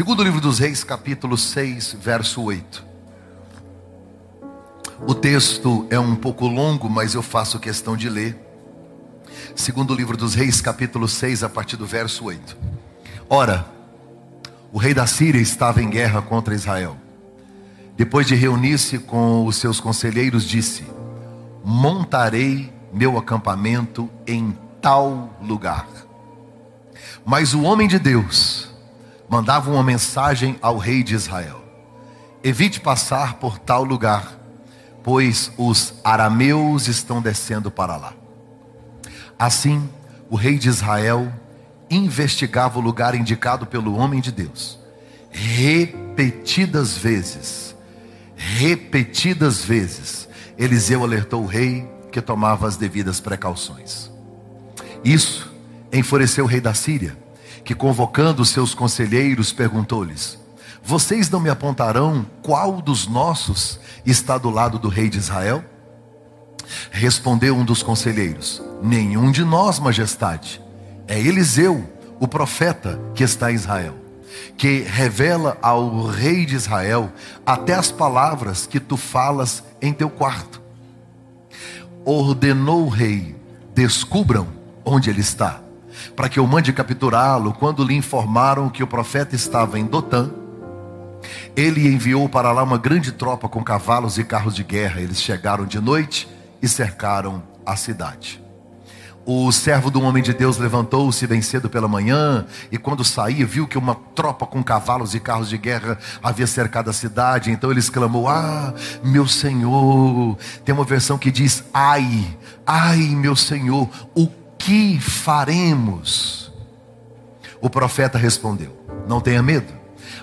Segundo livro dos Reis, capítulo 6, verso 8. O texto é um pouco longo, mas eu faço questão de ler. Segundo livro dos Reis, capítulo 6, a partir do verso 8. Ora, o rei da Síria estava em guerra contra Israel. Depois de reunir-se com os seus conselheiros, disse: Montarei meu acampamento em tal lugar. Mas o homem de Deus mandava uma mensagem ao rei de Israel: Evite passar por tal lugar, pois os arameus estão descendo para lá. Assim, o rei de Israel investigava o lugar indicado pelo homem de Deus. Repetidas vezes, repetidas vezes, Eliseu alertou o rei que tomava as devidas precauções. Isso enfureceu o rei da Síria que convocando seus conselheiros perguntou-lhes: Vocês não me apontarão qual dos nossos está do lado do rei de Israel? Respondeu um dos conselheiros: Nenhum de nós, majestade. É Eliseu, o profeta, que está em Israel, que revela ao rei de Israel até as palavras que tu falas em teu quarto. Ordenou o rei: descubram onde ele está para que eu mande capturá-lo, quando lhe informaram que o profeta estava em Dotã, ele enviou para lá uma grande tropa com cavalos e carros de guerra. Eles chegaram de noite e cercaram a cidade. O servo do homem de Deus levantou-se bem cedo pela manhã e, quando saía, viu que uma tropa com cavalos e carros de guerra havia cercado a cidade. Então ele exclamou: Ah, meu senhor! Tem uma versão que diz: Ai, ai, meu senhor, o que faremos? O profeta respondeu: Não tenha medo,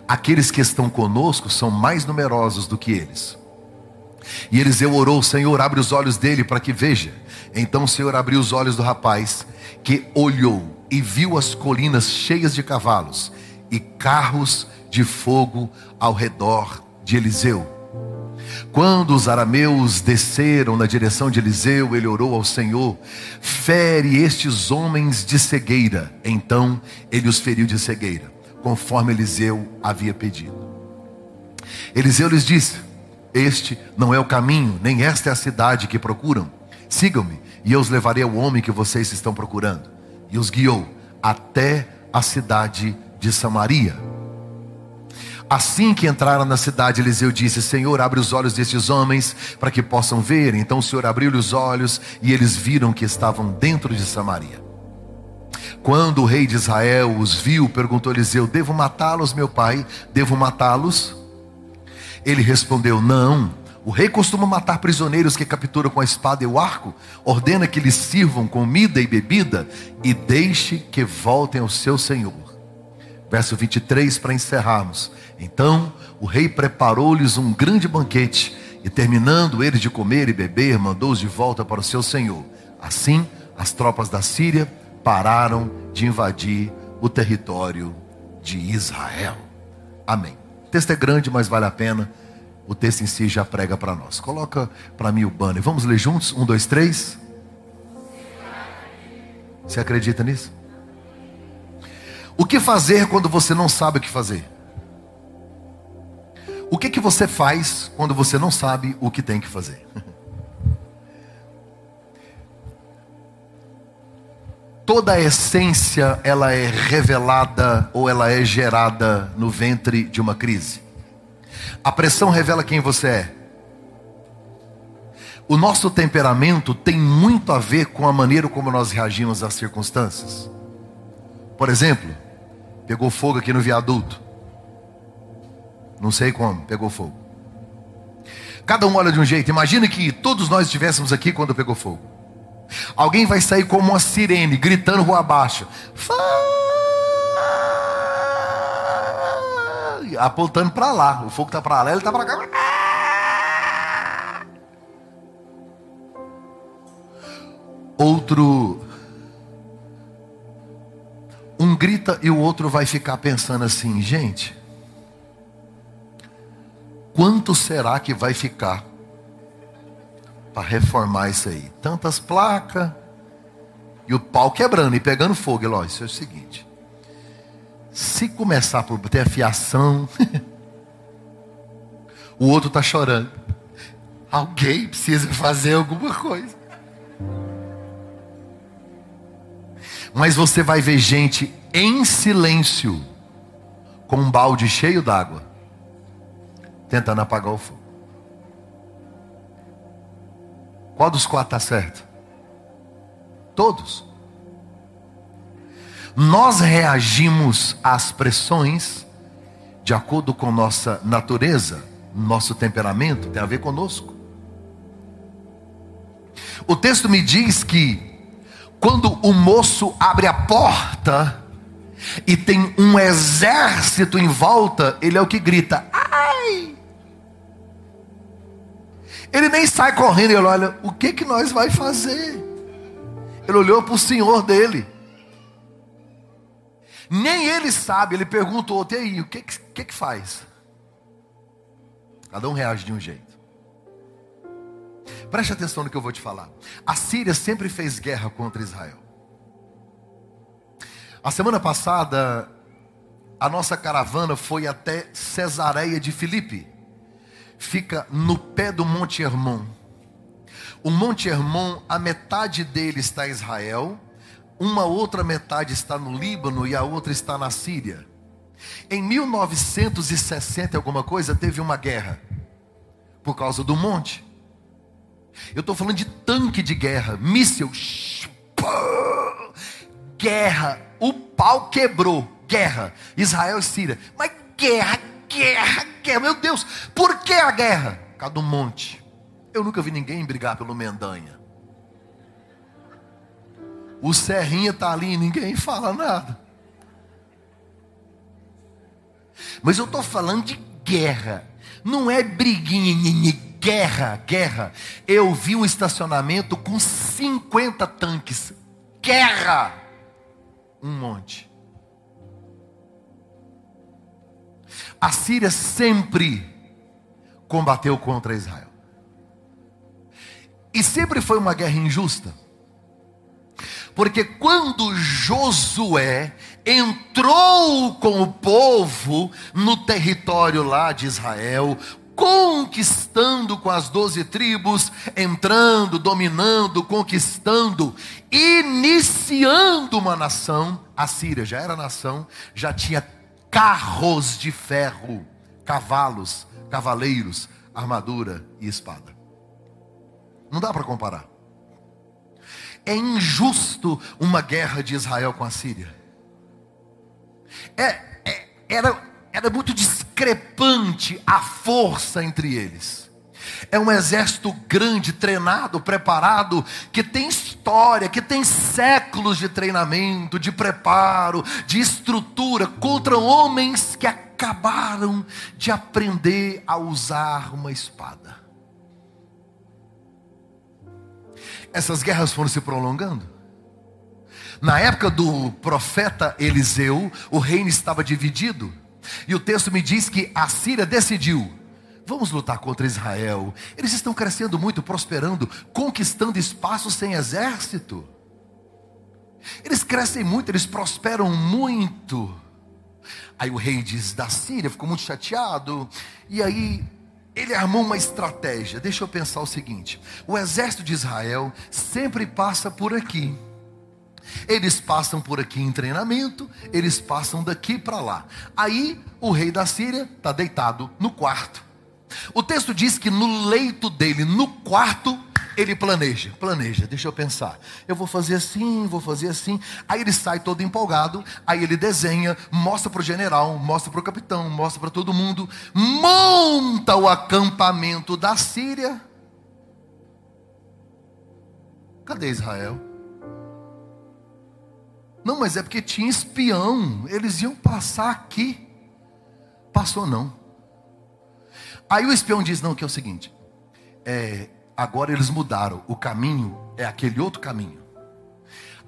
aqueles que estão conosco são mais numerosos do que eles. E Eliseu orou: Senhor, abre os olhos dele para que veja. Então o Senhor abriu os olhos do rapaz, que olhou e viu as colinas cheias de cavalos e carros de fogo ao redor de Eliseu. Quando os arameus desceram na direção de Eliseu, ele orou ao Senhor: fere estes homens de cegueira. Então ele os feriu de cegueira, conforme Eliseu havia pedido. Eliseu lhes disse: Este não é o caminho, nem esta é a cidade que procuram. Sigam-me, e eu os levarei ao homem que vocês estão procurando. E os guiou até a cidade de Samaria. Assim que entraram na cidade, Eliseu disse: Senhor, abre os olhos destes homens para que possam ver. Então o Senhor abriu-lhe os olhos e eles viram que estavam dentro de Samaria. Quando o rei de Israel os viu, perguntou Eliseu: Devo matá-los, meu pai? Devo matá-los? Ele respondeu: Não. O rei costuma matar prisioneiros que captura com a espada e o arco, ordena que lhes sirvam comida e bebida e deixe que voltem ao seu senhor. Verso 23 para encerrarmos. Então o rei preparou-lhes um grande banquete, e terminando eles de comer e beber, mandou-os de volta para o seu senhor. Assim, as tropas da Síria pararam de invadir o território de Israel. Amém. O texto é grande, mas vale a pena. O texto em si já prega para nós. Coloca para mim o banner. Vamos ler juntos? Um, dois, três. Você acredita nisso? O que fazer quando você não sabe o que fazer? O que, que você faz quando você não sabe o que tem que fazer? Toda a essência ela é revelada ou ela é gerada no ventre de uma crise. A pressão revela quem você é. O nosso temperamento tem muito a ver com a maneira como nós reagimos às circunstâncias. Por exemplo, pegou fogo aqui no viaduto. Não sei como, pegou fogo. Cada um olha de um jeito. Imagina que todos nós estivéssemos aqui quando pegou fogo. Alguém vai sair como uma sirene, gritando rua abaixo. Apontando para lá. O fogo está para lá, ele está para cá. Outro. Grita e o outro vai ficar pensando assim, gente. Quanto será que vai ficar para reformar isso aí? Tantas placas e o pau quebrando e pegando fogo. Eló, isso é o seguinte: Se começar por ter afiação, o outro está chorando. Alguém precisa fazer alguma coisa. Mas você vai ver gente em silêncio, com um balde cheio d'água, tentando apagar o fogo. Qual dos quatro está certo? Todos. Nós reagimos às pressões de acordo com nossa natureza, nosso temperamento, tem a ver conosco. O texto me diz que quando o moço abre a porta e tem um exército em volta, ele é o que grita: "Ai!" Ele nem sai correndo, ele olha: "O que que nós vai fazer?" Ele olhou para o senhor dele. Nem ele sabe, ele outro, e aí, o que, que, que faz? Cada um reage de um jeito. Preste atenção no que eu vou te falar. A Síria sempre fez guerra contra Israel. A semana passada, a nossa caravana foi até Cesareia de Filipe. Fica no pé do Monte Hermon. O Monte Hermon, a metade dele está em Israel uma outra metade está no Líbano e a outra está na Síria. Em 1960 alguma coisa teve uma guerra por causa do monte. Eu estou falando de tanque de guerra, míssil, guerra, o pau quebrou, guerra, Israel e Síria. Mas guerra, guerra, guerra, meu Deus, por que a guerra? Por causa do monte. Eu nunca vi ninguém brigar pelo Mendanha. O Serrinha está ali e ninguém fala nada. Mas eu estou falando de guerra. Não é briguinha, guerra, guerra. Eu vi um estacionamento com 50 tanques. Guerra! Um monte. A Síria sempre combateu contra Israel. E sempre foi uma guerra injusta. Porque quando Josué entrou com o povo no território lá de Israel, conquistando com as doze tribos, entrando, dominando, conquistando, iniciando uma nação, a Síria já era nação, já tinha carros de ferro, cavalos, cavaleiros, armadura e espada. Não dá para comparar. É injusto uma guerra de Israel com a Síria. É, é, era, era muito discrepante a força entre eles. É um exército grande, treinado, preparado, que tem história, que tem séculos de treinamento, de preparo, de estrutura, contra homens que acabaram de aprender a usar uma espada. essas guerras foram se prolongando. Na época do profeta Eliseu, o reino estava dividido. E o texto me diz que a Síria decidiu: vamos lutar contra Israel. Eles estão crescendo muito, prosperando, conquistando espaços sem exército. Eles crescem muito, eles prosperam muito. Aí o rei diz da Síria, ficou muito chateado. E aí ele armou uma estratégia. Deixa eu pensar o seguinte: o exército de Israel sempre passa por aqui. Eles passam por aqui em treinamento, eles passam daqui para lá. Aí o rei da Síria está deitado no quarto. O texto diz que no leito dele, no quarto, ele planeja, planeja, deixa eu pensar. Eu vou fazer assim, vou fazer assim. Aí ele sai todo empolgado, aí ele desenha, mostra para o general, mostra para o capitão, mostra para todo mundo, monta o acampamento da Síria. Cadê Israel? Não, mas é porque tinha espião, eles iam passar aqui. Passou não. Aí o espião diz: não, que é o seguinte, é, Agora eles mudaram. O caminho é aquele outro caminho.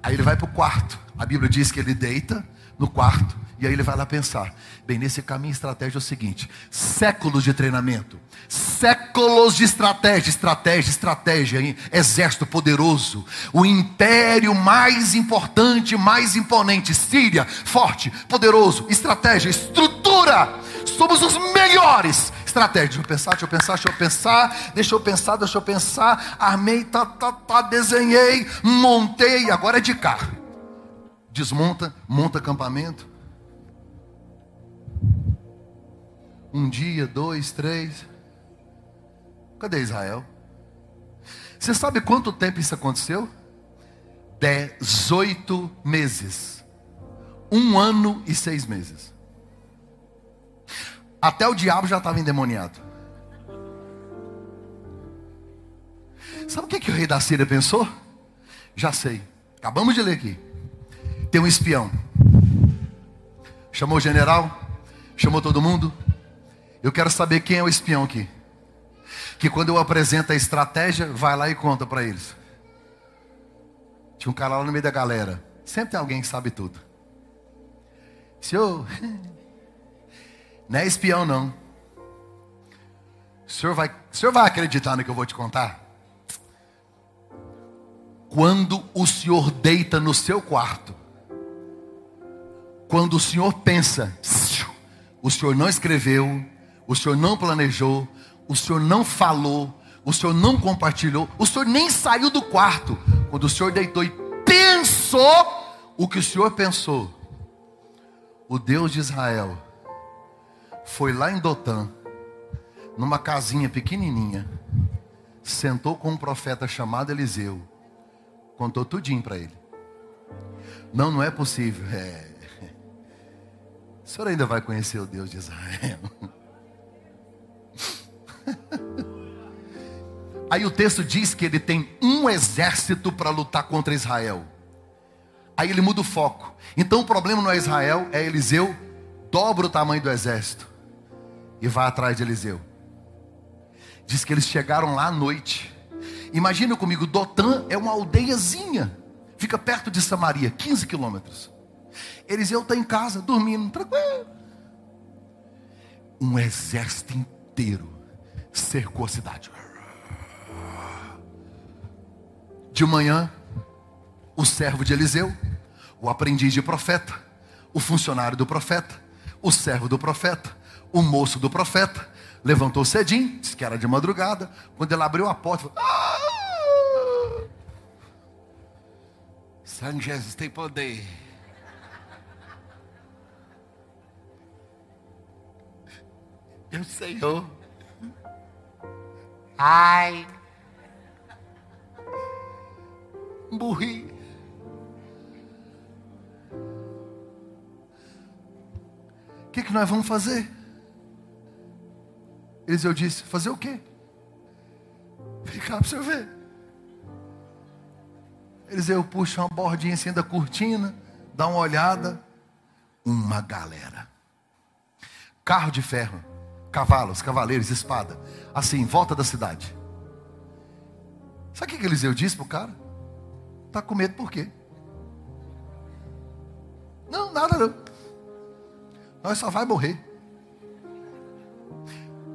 Aí ele vai para o quarto. A Bíblia diz que ele deita no quarto E aí ele vai lá pensar: bem, nesse caminho estratégia é o seguinte: séculos de treinamento, séculos de estratégia, estratégia, estratégia, hein? exército poderoso, o império mais importante, mais imponente, Síria, forte, poderoso, estratégia, estrutura, somos os melhores. Estratégia, deixa eu pensar, deixa eu pensar, deixa eu pensar, deixa eu pensar, deixa eu pensar, armei, tá, tá, tá, desenhei, montei, agora é de cá. Desmonta, monta acampamento, Um dia, dois, três. Cadê Israel? Você sabe quanto tempo isso aconteceu? Dezoito meses. Um ano e seis meses. Até o diabo já estava endemoniado. Sabe o que, que o rei da Síria pensou? Já sei. Acabamos de ler aqui. Tem um espião. Chamou o general, chamou todo mundo, eu quero saber quem é o espião aqui. Que quando eu apresento a estratégia, vai lá e conta para eles. Tinha um cara lá no meio da galera. Sempre tem alguém que sabe tudo. Senhor, não é espião não. O senhor vai, o senhor vai acreditar no que eu vou te contar? Quando o senhor deita no seu quarto, quando o senhor pensa, o senhor não escreveu, o senhor não planejou, o senhor não falou, o senhor não compartilhou, o senhor nem saiu do quarto. Quando o senhor deitou e pensou o que o senhor pensou, o Deus de Israel foi lá em Dotã, numa casinha pequenininha, sentou com um profeta chamado Eliseu, contou tudinho para ele. Não, não é possível. É. O senhor ainda vai conhecer o Deus de Israel. Aí o texto diz que ele tem um exército para lutar contra Israel. Aí ele muda o foco. Então o problema não é Israel, é Eliseu. Dobra o tamanho do exército e vai atrás de Eliseu. Diz que eles chegaram lá à noite. Imagina comigo, Dotã é uma aldeiazinha, fica perto de Samaria, 15 quilômetros. Eliseu está em casa, dormindo, tranquilo. Um exército inteiro cercou a cidade. De manhã, o servo de Eliseu, o aprendiz de profeta, o funcionário do profeta, o servo do profeta, o moço do profeta, levantou cedinho, disse que era de madrugada. Quando ele abriu a porta, falou, ah! Jesus tem poder. Eu, Senhor, Ai. Morri. O que, que nós vamos fazer? Eliseu disse: Fazer o quê? Ficar para você ver. Eliseu puxa uma bordinha assim da cortina, dá uma olhada. Uma galera. Carro de ferro cavalos, cavaleiros, espada, assim, em volta da cidade. Sabe o que Eliseu disse para o cara? Está com medo por quê? Não, nada não. Nós só vai morrer.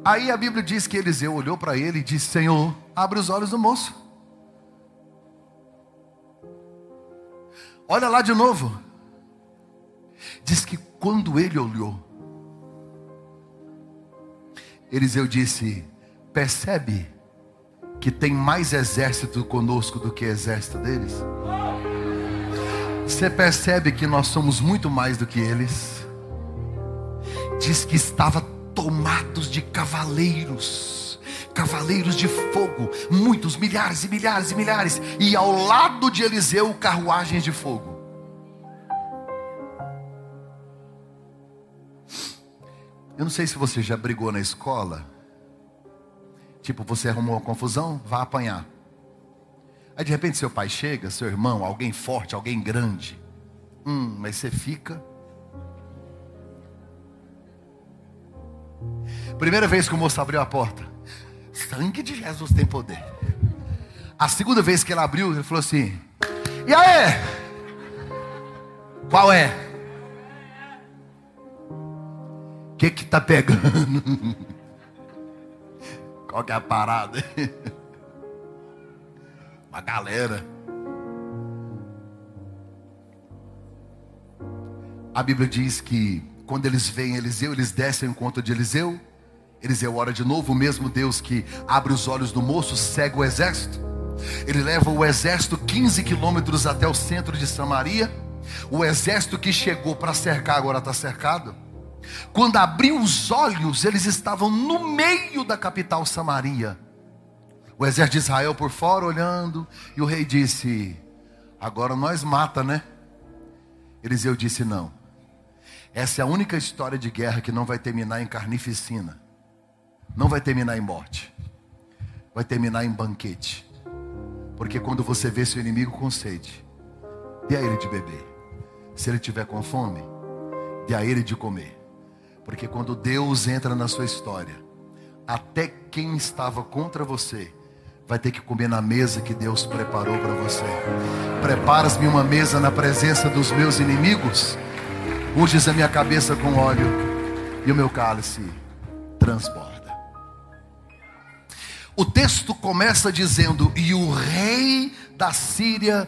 Aí a Bíblia diz que Eliseu olhou para ele e disse: Senhor, abre os olhos do moço. Olha lá de novo. Diz que quando ele olhou, Eliseu disse: Percebe que tem mais exército conosco do que exército deles? Você percebe que nós somos muito mais do que eles? Diz que estava tomados de cavaleiros, cavaleiros de fogo, muitos, milhares e milhares e milhares, e ao lado de Eliseu carruagens de fogo. Eu não sei se você já brigou na escola. Tipo, você arrumou uma confusão, vá apanhar. Aí de repente seu pai chega, seu irmão, alguém forte, alguém grande. Hum, mas você fica. Primeira vez que o moço abriu a porta. Sangue de Jesus tem poder. A segunda vez que ele abriu, ele falou assim: E aí? Qual é? O que que tá pegando? Qual que é a parada? Uma galera. A Bíblia diz que quando eles veem Eliseu, eles descem ao encontro de Eliseu. Eliseu ora de novo, o mesmo Deus que abre os olhos do moço, cega o exército. Ele leva o exército 15 quilômetros até o centro de Samaria. O exército que chegou para cercar agora está cercado. Quando abriu os olhos, eles estavam no meio da capital Samaria. O exército de Israel por fora olhando, e o rei disse: Agora nós mata, né? Eliseu disse: Não. Essa é a única história de guerra que não vai terminar em carnificina. Não vai terminar em morte. Vai terminar em banquete. Porque quando você vê seu inimigo com sede, dê a ele de beber. Se ele tiver com fome, dê a ele de comer. Porque quando Deus entra na sua história, até quem estava contra você vai ter que comer na mesa que Deus preparou para você. Preparas-me uma mesa na presença dos meus inimigos unges a minha cabeça com óleo e o meu cálice transborda. O texto começa dizendo: E o rei da Síria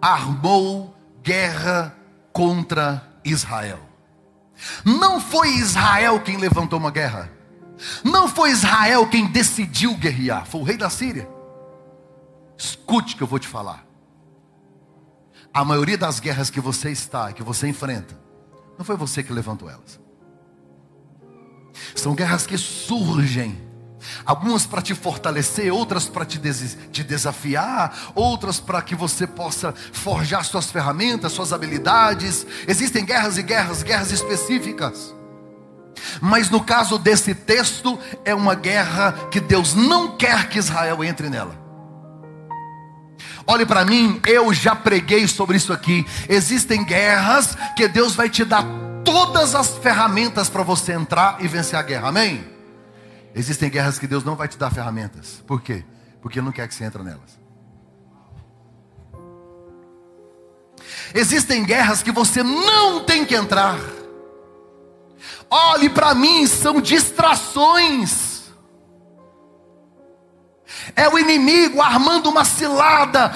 armou guerra contra Israel. Não foi Israel quem levantou uma guerra. Não foi Israel quem decidiu guerrear. Foi o rei da Síria. Escute que eu vou te falar. A maioria das guerras que você está, que você enfrenta, não foi você que levantou elas. São guerras que surgem. Algumas para te fortalecer, outras para te, des te desafiar, outras para que você possa forjar suas ferramentas, suas habilidades. Existem guerras e guerras, guerras específicas. Mas no caso desse texto, é uma guerra que Deus não quer que Israel entre nela. Olhe para mim, eu já preguei sobre isso aqui. Existem guerras que Deus vai te dar todas as ferramentas para você entrar e vencer a guerra. Amém? Existem guerras que Deus não vai te dar ferramentas. Por quê? Porque Ele não quer que você entre nelas. Existem guerras que você não tem que entrar. Olhe para mim, são distrações. É o inimigo armando uma cilada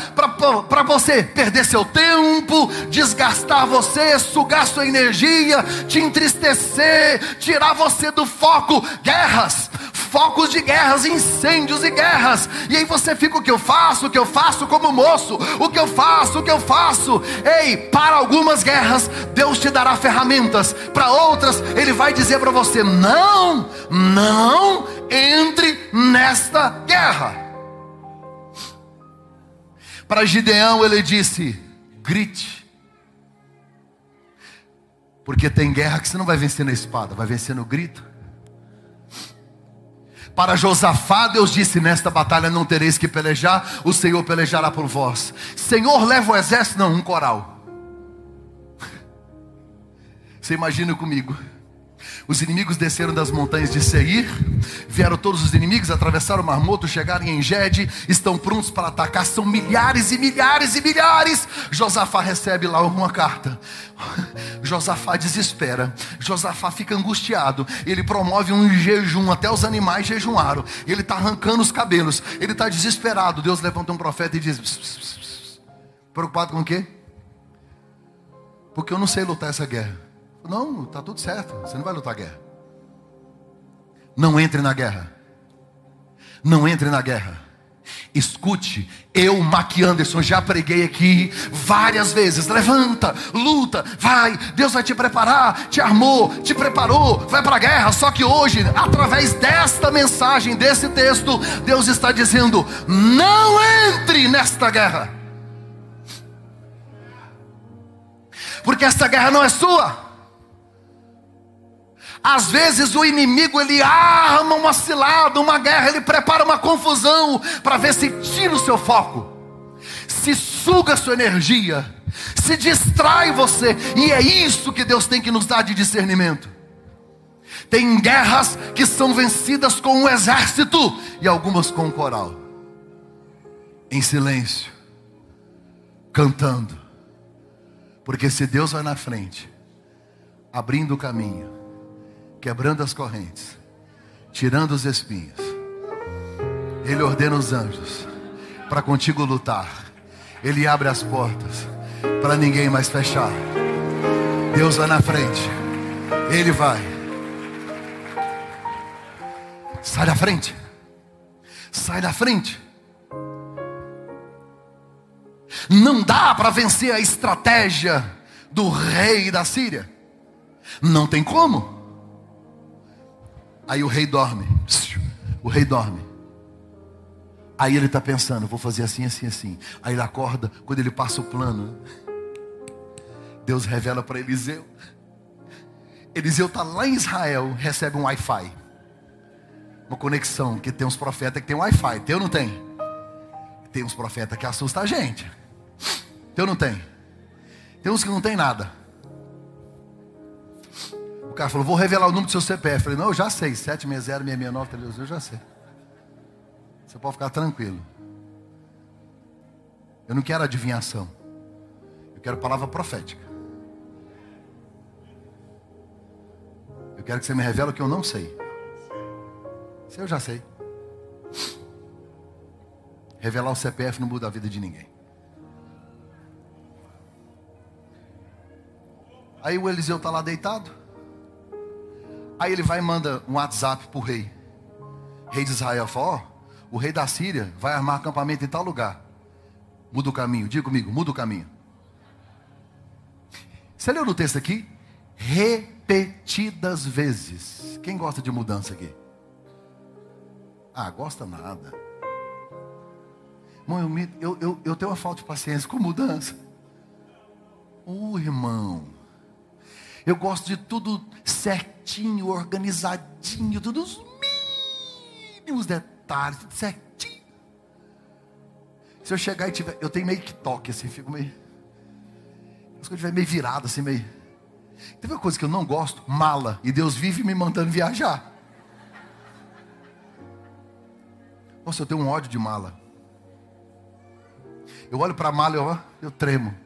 para você perder seu tempo, desgastar você, sugar sua energia, te entristecer, tirar você do foco. Guerras, focos de guerras, incêndios e guerras. E aí você fica: o que eu faço? O que eu faço como moço? O que eu faço? O que eu faço? Ei, para algumas guerras, Deus te dará ferramentas, para outras, Ele vai dizer para você: não, não entre nesta guerra. Para Gideão ele disse: grite. Porque tem guerra que você não vai vencer na espada, vai vencer no grito. Para Josafá, Deus disse: Nesta batalha não tereis que pelejar, o Senhor pelejará por vós. Senhor, leva o exército, não, um coral. Você imagina comigo. Os inimigos desceram das montanhas de Seir, vieram todos os inimigos, atravessaram o Mar Morto, chegaram em Engede, estão prontos para atacar, são milhares e milhares e milhares. Josafá recebe lá uma carta. Josafá desespera, Josafá fica angustiado, ele promove um jejum, até os animais jejuaram, ele está arrancando os cabelos, ele está desesperado. Deus levanta um profeta e diz: pss, pss, pss. Preocupado com o quê? Porque eu não sei lutar essa guerra. Não, está tudo certo. Você não vai lutar a guerra. Não entre na guerra. Não entre na guerra. Escute, eu, Mac Anderson, já preguei aqui várias vezes. Levanta, luta, vai. Deus vai te preparar, te armou, te preparou, vai para a guerra. Só que hoje, através desta mensagem, desse texto, Deus está dizendo: não entre nesta guerra, porque esta guerra não é sua. Às vezes o inimigo ele arma uma cilada, uma guerra, ele prepara uma confusão para ver se tira o seu foco, se suga a sua energia, se distrai você, e é isso que Deus tem que nos dar de discernimento. Tem guerras que são vencidas com um exército e algumas com um coral, em silêncio, cantando, porque se Deus vai na frente, abrindo o caminho, quebrando as correntes, tirando os espinhos. Ele ordena os anjos para contigo lutar. Ele abre as portas para ninguém mais fechar. Deus vai na frente. Ele vai. Sai da frente. Sai da frente. Não dá para vencer a estratégia do rei da Síria. Não tem como. Aí o rei dorme. O rei dorme. Aí ele está pensando, vou fazer assim, assim, assim. Aí ele acorda, quando ele passa o plano, Deus revela para Eliseu. Eliseu está lá em Israel, recebe um Wi-Fi. Uma conexão, que tem uns profetas que tem Wi-Fi. Tem ou não tem? Tem uns profetas que assustam a gente. Tem ou não tem? Tem uns que não tem nada. Cara falou, vou revelar o número do seu CPF. Eu falei, não, eu já sei. 760-669, eu já sei. Você pode ficar tranquilo. Eu não quero adivinhação. Eu quero palavra profética. Eu quero que você me revele o que eu não sei. Isso eu já sei. Revelar o CPF não muda a vida de ninguém. Aí o Eliseu está lá deitado. Aí ele vai e manda um WhatsApp para o rei. Rei de Israel fala, ó, o rei da Síria vai armar acampamento em tal lugar. Muda o caminho, diga comigo, muda o caminho. Você leu no texto aqui? Repetidas vezes. Quem gosta de mudança aqui? Ah, gosta nada. Irmão, eu, eu, eu, eu tenho uma falta de paciência com mudança. Ô oh, irmão. Eu gosto de tudo certinho, organizadinho, tudo os mínimos detalhes, tudo certinho. Se eu chegar e tiver, eu tenho meio que toque assim, fico meio. Se eu tiver meio virado assim, meio. Teve uma coisa que eu não gosto, mala. E Deus vive me mandando viajar. Nossa, eu tenho um ódio de mala. Eu olho para a mala e eu, eu tremo.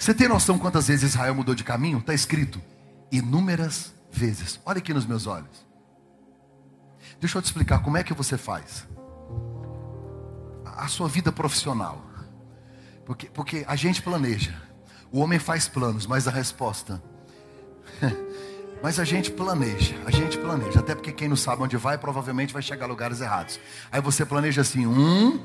Você tem noção quantas vezes Israel mudou de caminho? Está escrito inúmeras vezes. Olha aqui nos meus olhos. Deixa eu te explicar como é que você faz a sua vida profissional. Porque, porque a gente planeja. O homem faz planos, mas a resposta. mas a gente planeja, a gente planeja. Até porque quem não sabe onde vai, provavelmente vai chegar a lugares errados. Aí você planeja assim: um,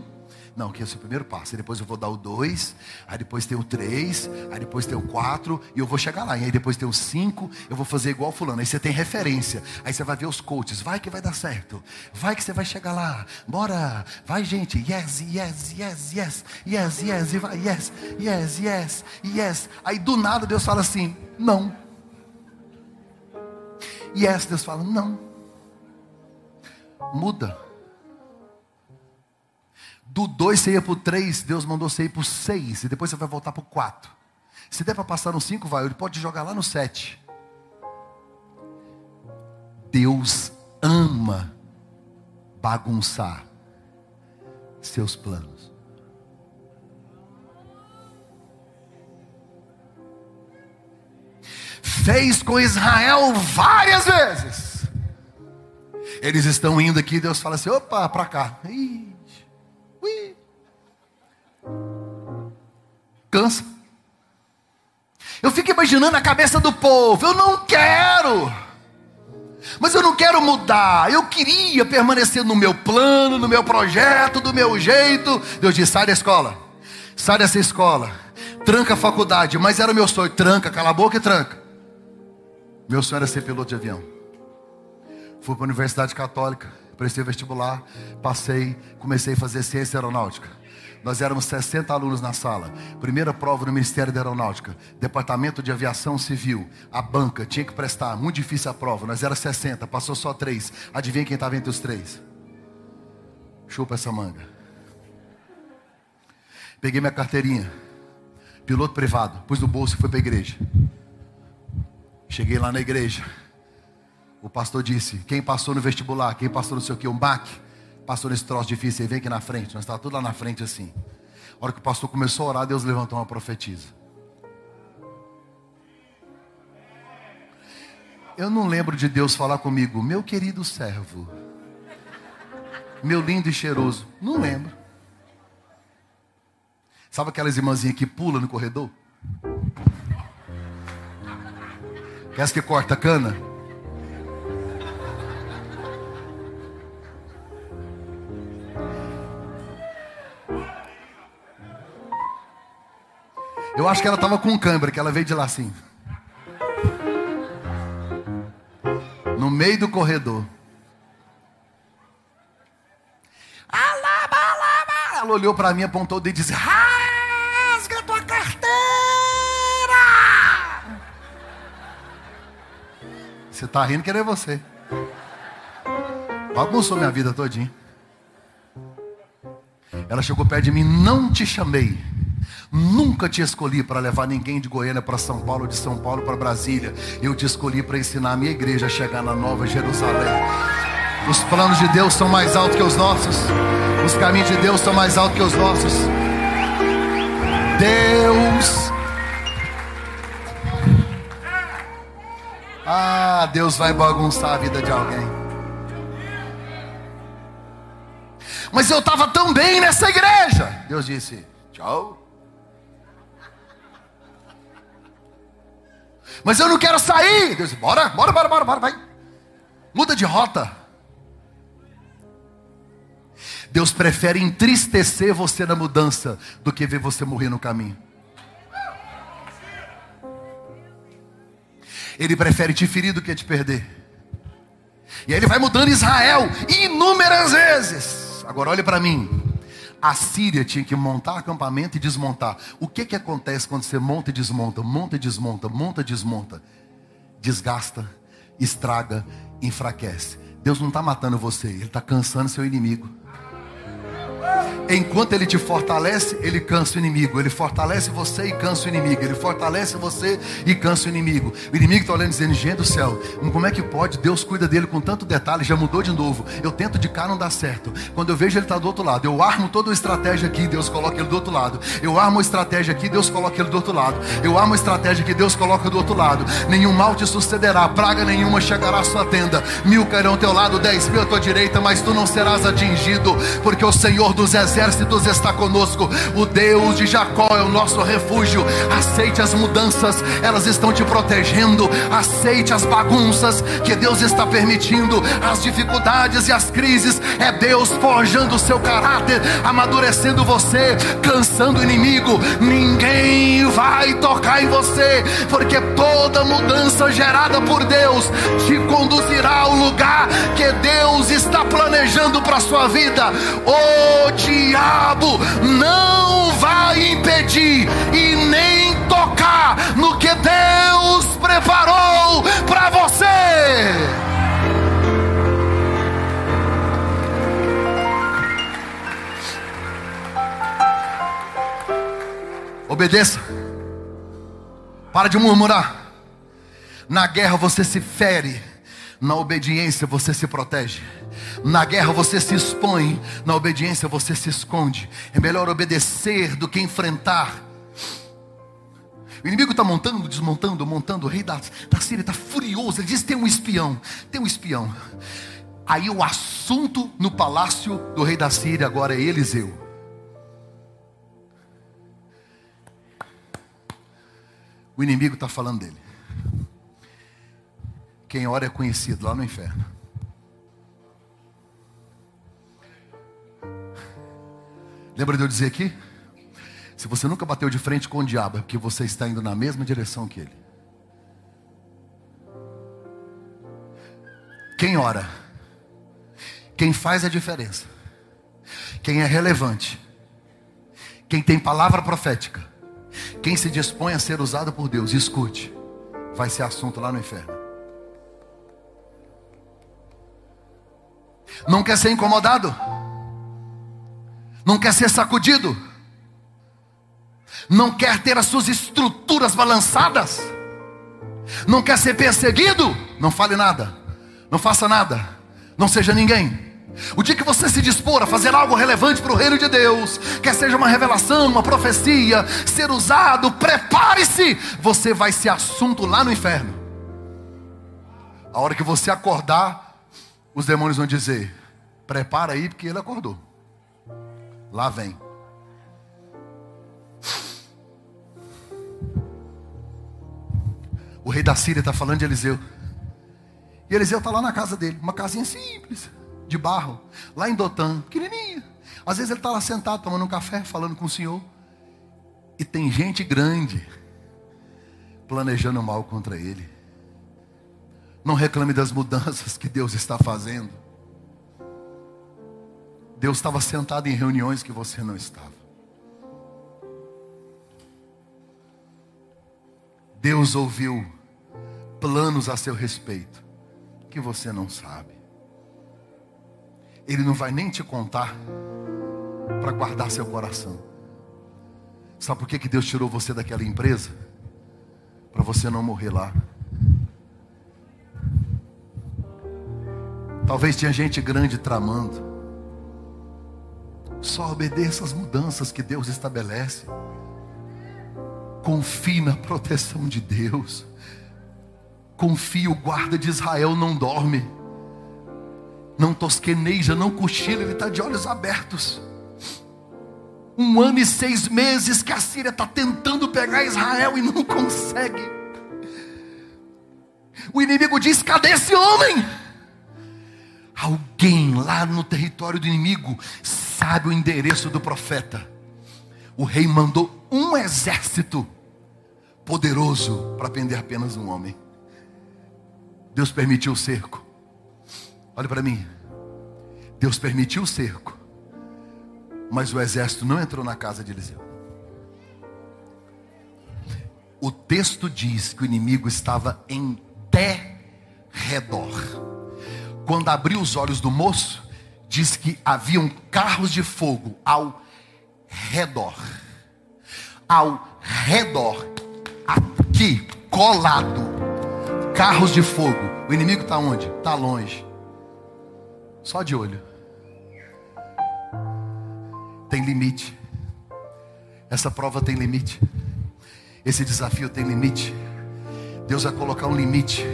não, que esse é o primeiro passo. Aí depois eu vou dar o 2, aí depois tem o 3, aí depois tem o 4, e eu vou chegar lá. E aí depois tem o 5, eu vou fazer igual fulano. Aí você tem referência. Aí você vai ver os coaches. Vai que vai dar certo. Vai que você vai chegar lá. Bora. Vai, gente. Yes, yes, yes, yes. Yes, yes. E vai, yes, yes, yes, yes. Aí do nada Deus fala assim: não. Yes, Deus fala: não. Muda. Do 2 você ia para o 3, Deus mandou você ir para o 6, e depois você vai voltar para o 4. Se der para passar no 5, vai, ele pode jogar lá no 7. Deus ama bagunçar seus planos. Fez com Israel várias vezes. Eles estão indo aqui, Deus fala assim: opa, para cá. Ih, Ui. Cansa. Eu fico imaginando a cabeça do povo. Eu não quero. Mas eu não quero mudar. Eu queria permanecer no meu plano, no meu projeto, do meu jeito. Deus disse: sai da escola. Sai dessa escola. Tranca a faculdade. Mas era o meu sonho. Tranca, cala a boca e tranca. Meu sonho era ser piloto de avião. Fui para a Universidade Católica prestei vestibular, passei, comecei a fazer ciência aeronáutica. Nós éramos 60 alunos na sala. Primeira prova no Ministério da Aeronáutica. Departamento de Aviação Civil. A banca tinha que prestar. Muito difícil a prova. Nós éramos 60, passou só três. Adivinha quem estava entre os três? Chupa essa manga. Peguei minha carteirinha. Piloto privado. Pus no bolso e fui para a igreja. Cheguei lá na igreja. O pastor disse: quem passou no vestibular, quem passou no seu que, um baque, passou nesse troço difícil, vem aqui na frente. Nós estávamos tudo lá na frente assim. A hora que o pastor começou a orar, Deus levantou uma profetisa. Eu não lembro de Deus falar comigo, meu querido servo, meu lindo e cheiroso. Não lembro. Sabe aquelas irmãzinhas que pula no corredor? Aquelas que corta cana? Eu acho que ela estava com câimbra, que ela veio de lá assim. No meio do corredor. Ela olhou para mim, apontou o dedo e disse: Rasga tua carteira! Você está rindo, querer você. Bagunçou minha vida todinha. Ela chegou perto de mim, não te chamei Nunca te escolhi para levar ninguém de Goiânia para São Paulo, de São Paulo para Brasília. Eu te escolhi para ensinar a minha igreja a chegar na Nova Jerusalém. Os planos de Deus são mais altos que os nossos. Os caminhos de Deus são mais altos que os nossos. Deus. Ah, Deus vai bagunçar a vida de alguém. Mas eu estava tão bem nessa igreja. Deus disse: Tchau. Mas eu não quero sair. Deus bora, bora, bora, bora, bora, vai. Muda de rota. Deus prefere entristecer você na mudança do que ver você morrer no caminho. Ele prefere te ferir do que te perder. E aí ele vai mudando Israel inúmeras vezes. Agora olhe para mim. A Síria tinha que montar acampamento e desmontar. O que, que acontece quando você monta e desmonta, monta e desmonta, monta e desmonta? Desgasta, estraga, enfraquece. Deus não está matando você, Ele está cansando seu inimigo. Enquanto ele te fortalece, ele cansa o inimigo. Ele fortalece você e cansa o inimigo. Ele fortalece você e cansa o inimigo. O inimigo está olhando dizendo: Gente do céu, como é que pode? Deus cuida dele com tanto detalhe, já mudou de novo. Eu tento de cá, não dá certo. Quando eu vejo ele está do outro lado, eu armo toda a estratégia aqui, Deus coloca ele do outro lado. Eu armo a estratégia aqui, Deus coloca ele do outro lado. Eu armo a estratégia aqui, Deus coloca do outro lado. Nenhum mal te sucederá, praga nenhuma chegará à sua tenda. Mil cairão ao teu lado, dez mil à tua direita, mas tu não serás atingido, porque o Senhor dos exércitos está conosco. O Deus de Jacó é o nosso refúgio. Aceite as mudanças, elas estão te protegendo. Aceite as bagunças que Deus está permitindo, as dificuldades e as crises. É Deus forjando o seu caráter, amadurecendo você, cansando o inimigo. Ninguém vai tocar em você, porque toda mudança gerada por Deus te conduzirá ao lugar que Deus está planejando para sua vida. O dia diabo não vai impedir e nem tocar no que Deus preparou para você. Obedeça. Para de murmurar. Na guerra você se fere, na obediência você se protege. Na guerra você se expõe, na obediência você se esconde. É melhor obedecer do que enfrentar. O inimigo está montando, desmontando, montando. O rei da, da Síria está furioso. Ele diz: tem um espião, tem um espião. Aí o assunto no palácio do rei da Síria agora é Eliseu. O inimigo está falando dele. Quem ora é conhecido lá no inferno. Lembra de eu dizer aqui? Se você nunca bateu de frente com o diabo, é porque você está indo na mesma direção que ele. Quem ora, quem faz a diferença, quem é relevante, quem tem palavra profética, quem se dispõe a ser usado por Deus, escute, vai ser assunto lá no inferno. Não quer ser incomodado? não quer ser sacudido, não quer ter as suas estruturas balançadas, não quer ser perseguido, não fale nada, não faça nada, não seja ninguém. O dia que você se dispor a fazer algo relevante para o reino de Deus, quer seja uma revelação, uma profecia, ser usado, prepare-se, você vai ser assunto lá no inferno. A hora que você acordar, os demônios vão dizer: prepara aí, porque ele acordou. Lá vem. O rei da Síria está falando de Eliseu. E Eliseu está lá na casa dele, uma casinha simples, de barro, lá em Dotã, pequenininha. Às vezes ele está lá sentado, tomando um café, falando com o Senhor. E tem gente grande planejando mal contra ele. Não reclame das mudanças que Deus está fazendo. Deus estava sentado em reuniões que você não estava. Deus ouviu planos a seu respeito que você não sabe. Ele não vai nem te contar para guardar seu coração. Sabe por que, que Deus tirou você daquela empresa? Para você não morrer lá. Talvez tinha gente grande tramando. Só obedeça as mudanças que Deus estabelece. Confie na proteção de Deus. Confie, o guarda de Israel não dorme. Não tosqueneja, não cochila, ele está de olhos abertos. Um ano e seis meses que a Síria está tentando pegar Israel e não consegue. O inimigo diz: cadê esse homem? Alguém lá no território do inimigo sabe o endereço do profeta. O rei mandou um exército poderoso para prender apenas um homem. Deus permitiu o cerco. Olha para mim. Deus permitiu o cerco. Mas o exército não entrou na casa de Eliseu. O texto diz que o inimigo estava em redor quando abriu os olhos do moço, diz que haviam carros de fogo ao redor. Ao redor, aqui, colado, carros de fogo. O inimigo está onde? Está longe. Só de olho. Tem limite. Essa prova tem limite. Esse desafio tem limite. Deus vai colocar um limite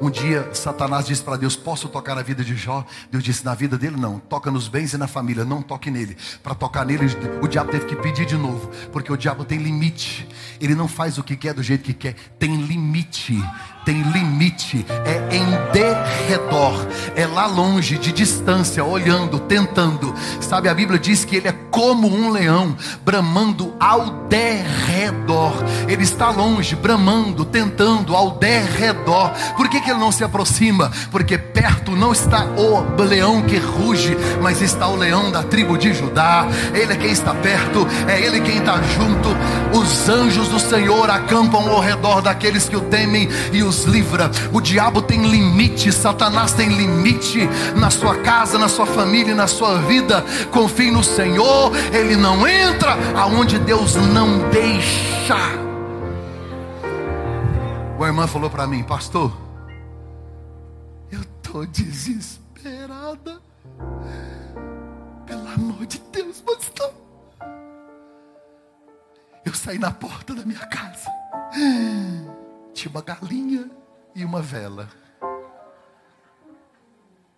um dia Satanás disse para Deus: Posso tocar na vida de Jó? Deus disse: Na vida dele não, toca nos bens e na família, não toque nele. Para tocar nele, o diabo teve que pedir de novo, porque o diabo tem limite. Ele não faz o que quer do jeito que quer, tem limite tem limite, é em derredor, é lá longe, de distância, olhando, tentando. Sabe, a Bíblia diz que ele é como um leão, bramando ao derredor. Ele está longe, bramando, tentando ao derredor. Por que, que ele não se aproxima? Porque perto não está o leão que ruge, mas está o leão da tribo de Judá. Ele é quem está perto, é ele quem está junto. Os anjos do Senhor acampam ao redor daqueles que o temem e os livra. O diabo tem limite, Satanás tem limite na sua casa, na sua família, na sua vida. Confie no Senhor, ele não entra aonde Deus não deixa. Uma irmã falou para mim, pastor, estou desesperada. Pelo amor de Deus, pastor. Eu saí na porta da minha casa tinha uma galinha e uma vela.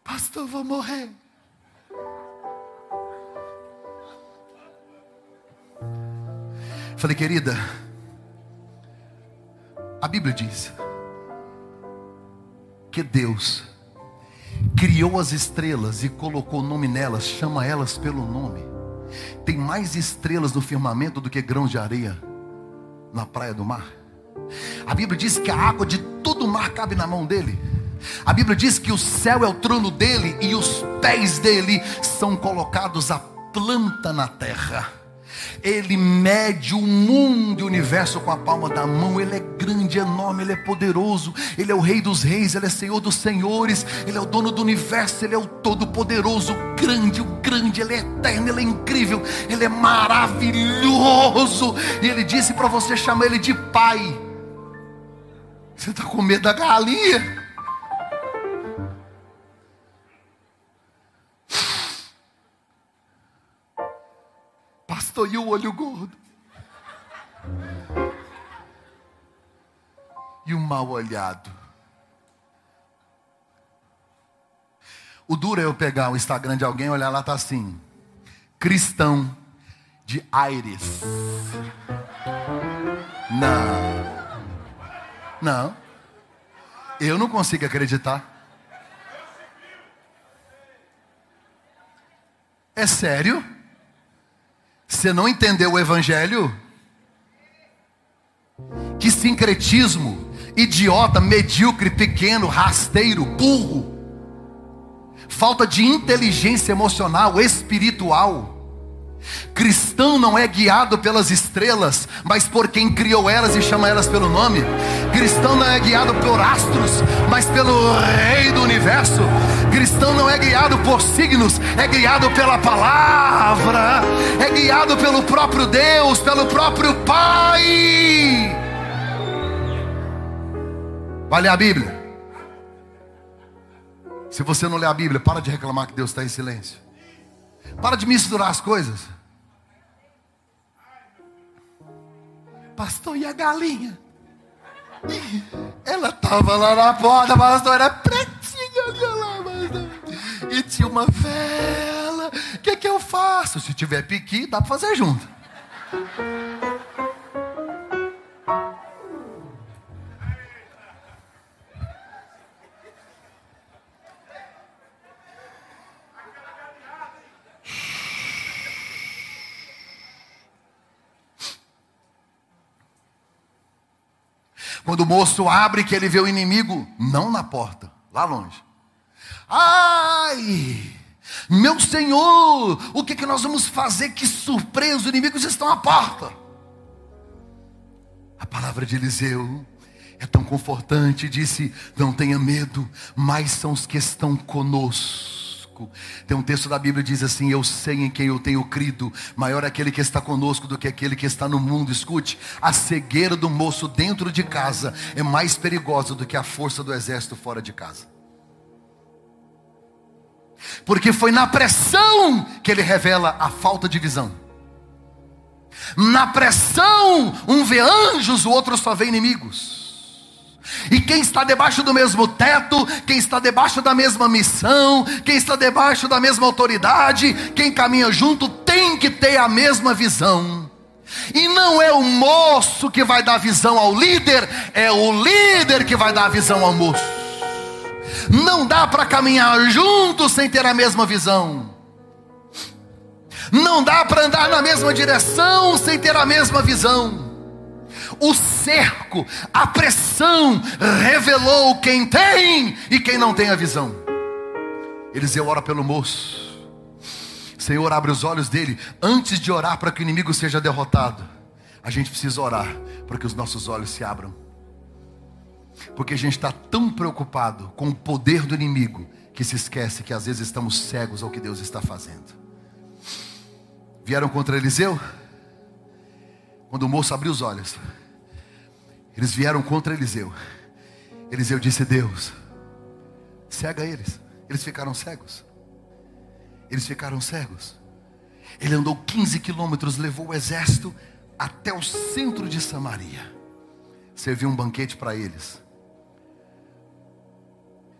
Pastor, vou morrer. Falei, querida, a Bíblia diz que Deus criou as estrelas e colocou nome nelas, chama elas pelo nome. Tem mais estrelas no firmamento do que grãos de areia na praia do mar. A Bíblia diz que a água de todo o mar cabe na mão dele. A Bíblia diz que o céu é o trono dele e os pés dele são colocados a planta na terra. Ele mede o mundo e o universo com a palma da mão. Ele é grande, enorme, ele é poderoso. Ele é o Rei dos Reis, ele é Senhor dos Senhores. Ele é o dono do universo, ele é o Todo-Poderoso, grande, o grande. Ele é eterno, ele é incrível, ele é maravilhoso. E ele disse para você chamar ele de Pai. Você está com medo da galinha? Pastor, e o olho gordo? E o mal olhado? O duro é eu pegar o Instagram de alguém e olhar lá, tá assim. Cristão de Aires. Não. Não. Eu não consigo acreditar. É sério? Você não entendeu o evangelho? Que sincretismo, idiota, medíocre, pequeno, rasteiro, burro falta de inteligência emocional, espiritual. Cristão não é guiado pelas estrelas, mas por quem criou elas e chama elas pelo nome. Cristão não é guiado por astros, mas pelo Rei do universo. Cristão não é guiado por signos, é guiado pela palavra, é guiado pelo próprio Deus, pelo próprio Pai. Vale a Bíblia. Se você não lê a Bíblia, para de reclamar que Deus está em silêncio. Para de misturar as coisas. Pastor, e a galinha? Ela estava lá na porta, pastor, era pretinha ali lá, pastor. E tinha uma vela. O que, que eu faço? Se tiver piqui, dá para fazer junto. Quando o moço abre, que ele vê o inimigo, não na porta, lá longe. Ai, meu Senhor, o que, que nós vamos fazer? Que surpresa, os inimigos estão à porta. A palavra de Eliseu é tão confortante, disse: Não tenha medo, mais são os que estão conosco Tem um texto da Bíblia que diz assim: Eu sei em quem eu tenho crido, maior é aquele que está conosco do que aquele que está no mundo. Escute, a cegueira do moço dentro de casa é mais perigosa do que a força do exército fora de casa. Porque foi na pressão que ele revela a falta de visão. Na pressão, um vê anjos, o outro só vê inimigos. E quem está debaixo do mesmo teto, quem está debaixo da mesma missão, quem está debaixo da mesma autoridade, quem caminha junto, tem que ter a mesma visão. E não é o moço que vai dar visão ao líder, é o líder que vai dar visão ao moço. Não dá para caminhar juntos sem ter a mesma visão. Não dá para andar na mesma direção sem ter a mesma visão o cerco, a pressão revelou quem tem e quem não tem a visão. Eliseu ora pelo moço. Senhor, abre os olhos dele antes de orar para que o inimigo seja derrotado. A gente precisa orar para que os nossos olhos se abram. Porque a gente está tão preocupado com o poder do inimigo que se esquece que às vezes estamos cegos ao que Deus está fazendo. Vieram contra Eliseu? Quando o moço abriu os olhos, eles vieram contra Eliseu. Eliseu disse: Deus, cega eles. Eles ficaram cegos. Eles ficaram cegos. Ele andou 15 quilômetros, levou o exército até o centro de Samaria. Serviu um banquete para eles.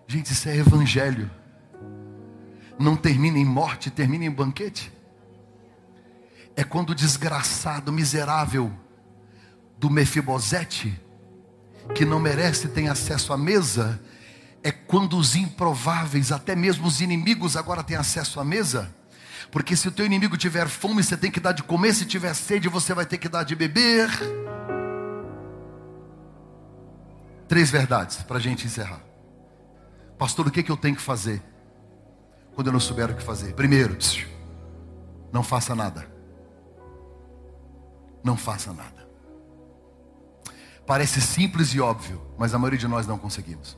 Gente, isso é evangelho. Não termina em morte, termina em banquete é quando o desgraçado, miserável do Mefibosete, que não merece, tem acesso à mesa, é quando os improváveis, até mesmo os inimigos, agora têm acesso à mesa. Porque se o teu inimigo tiver fome, você tem que dar de comer, se tiver sede, você vai ter que dar de beber. Três verdades para a gente encerrar. Pastor, o que, que eu tenho que fazer? Quando eu não souber o que fazer. Primeiro, não faça nada não faça nada. Parece simples e óbvio, mas a maioria de nós não conseguimos.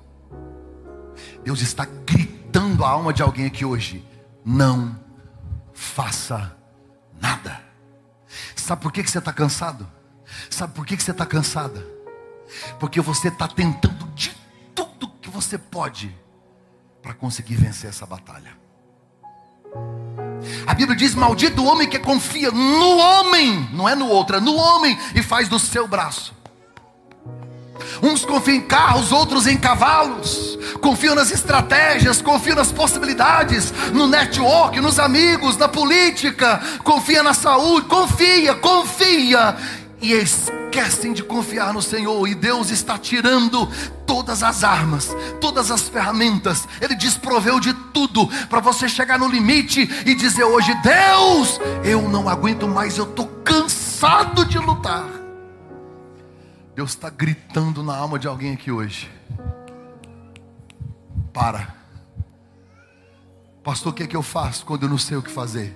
Deus está gritando a alma de alguém aqui hoje: não faça nada. Sabe por que, que você está cansado? Sabe por que, que você está cansada? Porque você está tentando de tudo que você pode para conseguir vencer essa batalha. A Bíblia diz: Maldito o homem que confia no homem, não é no outro, é no homem, e faz do seu braço. Uns confiam em carros, outros em cavalos. confio nas estratégias, confio nas possibilidades, no network, nos amigos, na política, confia na saúde, confia, confia. E esquecem de confiar no Senhor, e Deus está tirando todas as armas, todas as ferramentas, Ele desproveu de tudo, para você chegar no limite e dizer hoje: Deus, eu não aguento mais, eu estou cansado de lutar. Deus está gritando na alma de alguém aqui hoje. Para. Pastor, o que é que eu faço quando eu não sei o que fazer?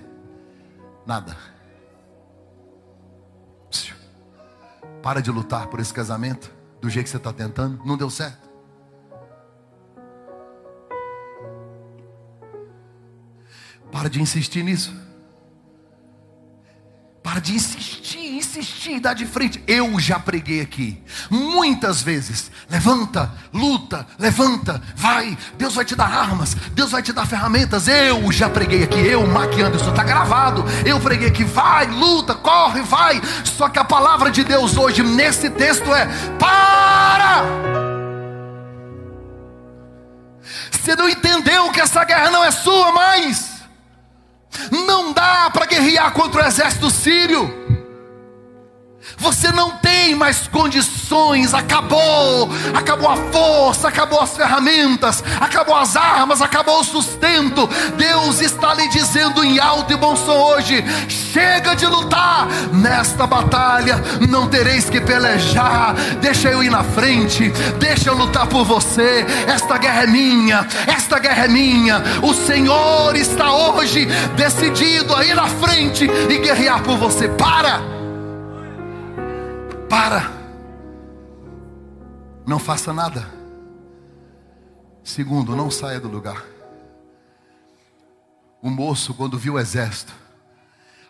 Nada. Para de lutar por esse casamento do jeito que você está tentando. Não deu certo. Para de insistir nisso. Para de insistir, insistir, dar de frente. Eu já preguei aqui, muitas vezes. Levanta, luta, levanta, vai. Deus vai te dar armas, Deus vai te dar ferramentas. Eu já preguei aqui, eu, Mac Anderson, está gravado. Eu preguei aqui, vai, luta, corre, vai. Só que a palavra de Deus hoje, nesse texto, é: para! Você não entendeu que essa guerra não é sua mais. Não dá para guerrear contra o exército sírio. Você não tem mais condições, acabou, acabou a força, acabou as ferramentas, acabou as armas, acabou o sustento. Deus está lhe dizendo em alto e bom som hoje: chega de lutar nesta batalha, não tereis que pelejar. Deixa eu ir na frente, deixa eu lutar por você. Esta guerra é minha, esta guerra é minha. O Senhor está hoje decidido a ir na frente e guerrear por você. Para! Para. Não faça nada. Segundo, não saia do lugar. O moço, quando viu o exército,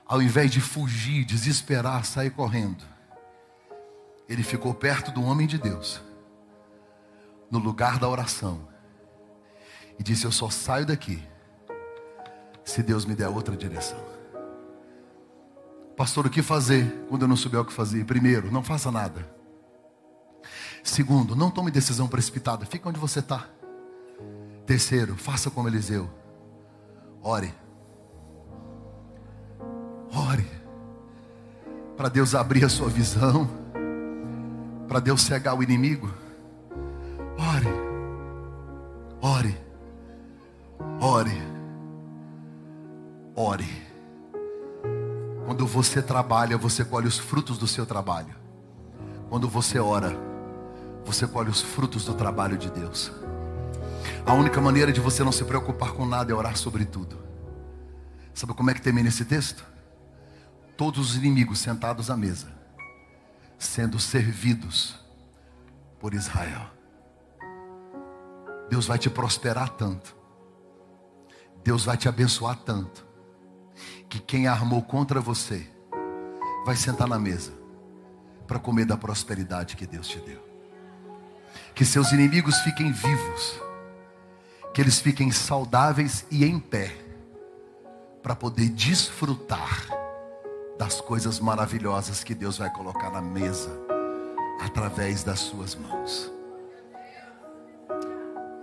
ao invés de fugir, desesperar, sair correndo, ele ficou perto do homem de Deus, no lugar da oração, e disse: Eu só saio daqui se Deus me der outra direção. Pastor, o que fazer quando eu não souber o que fazer? Primeiro, não faça nada. Segundo, não tome decisão precipitada. Fica onde você está. Terceiro, faça como Eliseu. Ore. Ore. Para Deus abrir a sua visão. Para Deus cegar o inimigo. Ore. Ore. Ore. Ore. Quando você trabalha, você colhe os frutos do seu trabalho. Quando você ora, você colhe os frutos do trabalho de Deus. A única maneira de você não se preocupar com nada é orar sobre tudo. Sabe como é que termina esse texto? Todos os inimigos sentados à mesa, sendo servidos por Israel. Deus vai te prosperar tanto. Deus vai te abençoar tanto que quem armou contra você vai sentar na mesa para comer da prosperidade que Deus te deu. Que seus inimigos fiquem vivos, que eles fiquem saudáveis e em pé, para poder desfrutar das coisas maravilhosas que Deus vai colocar na mesa através das suas mãos.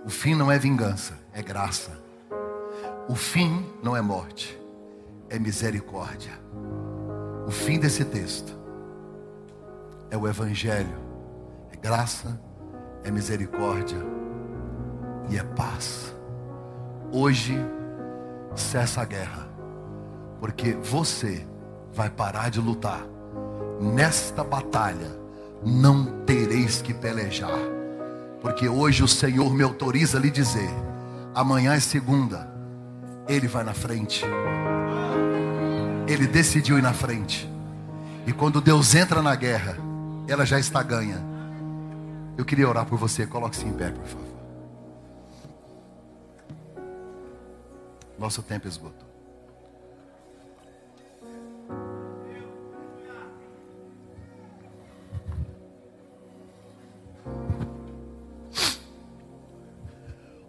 O fim não é vingança, é graça. O fim não é morte é misericórdia. O fim desse texto é o Evangelho, é graça, é misericórdia e é paz. Hoje cessa a guerra, porque você vai parar de lutar. Nesta batalha não tereis que pelejar, porque hoje o Senhor me autoriza a lhe dizer: amanhã é segunda, Ele vai na frente ele decidiu ir na frente. E quando Deus entra na guerra, ela já está ganha. Eu queria orar por você. Coloque-se em pé, por favor. Nosso tempo esgotou.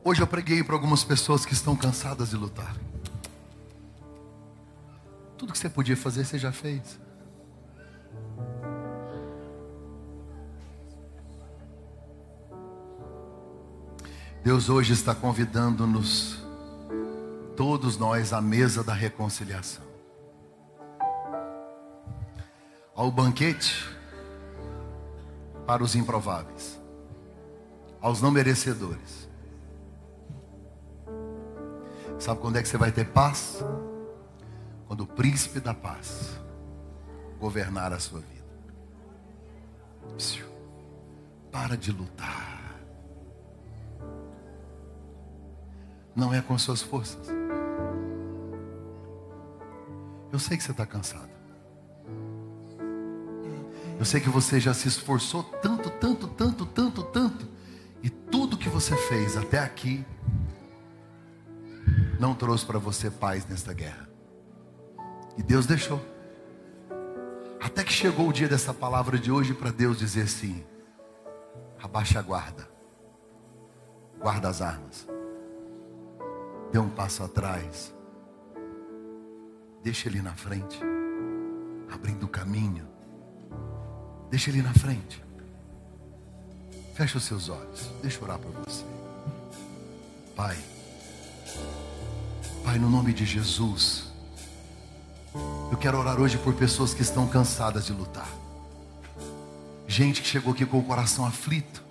Hoje eu preguei para algumas pessoas que estão cansadas de lutar. Tudo que você podia fazer, você já fez. Deus hoje está convidando-nos, todos nós, à mesa da reconciliação. Ao banquete para os improváveis, aos não merecedores. Sabe quando é que você vai ter paz? Quando o príncipe da paz governar a sua vida. Para de lutar. Não é com suas forças. Eu sei que você está cansado. Eu sei que você já se esforçou tanto, tanto, tanto, tanto, tanto. E tudo que você fez até aqui não trouxe para você paz nesta guerra. E Deus deixou. Até que chegou o dia dessa palavra de hoje para Deus dizer assim: abaixa a guarda, guarda as armas, dê um passo atrás, deixa ele na frente, abrindo o caminho, deixa ele na frente. Fecha os seus olhos, deixa eu orar por você. Pai, Pai, no nome de Jesus. Eu quero orar hoje por pessoas que estão cansadas de lutar. Gente que chegou aqui com o coração aflito,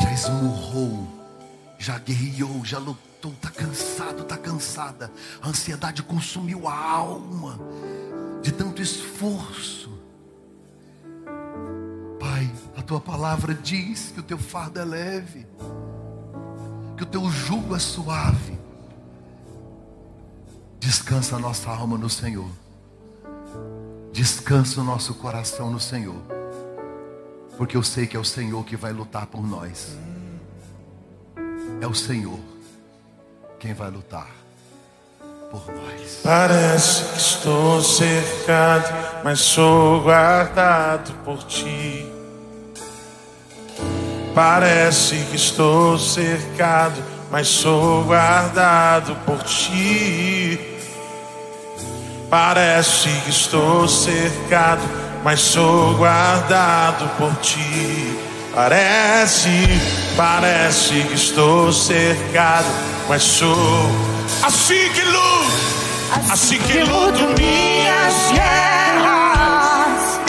já esmurrou, já guerreou, já lutou, está cansado, está cansada. A ansiedade consumiu a alma de tanto esforço. Pai, a tua palavra diz que o teu fardo é leve, que o teu jugo é suave. Descansa a nossa alma no Senhor. Descansa o nosso coração no Senhor. Porque eu sei que é o Senhor que vai lutar por nós. É o Senhor quem vai lutar por nós. Parece que estou cercado, mas sou guardado por ti. Parece que estou cercado, mas sou guardado por ti. Parece que estou cercado, mas sou guardado por ti. Parece, parece que estou cercado, mas sou assim que luto, assim que luto minhas guerras.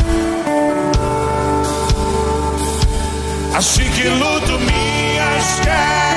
Assim que luto minhas guerras.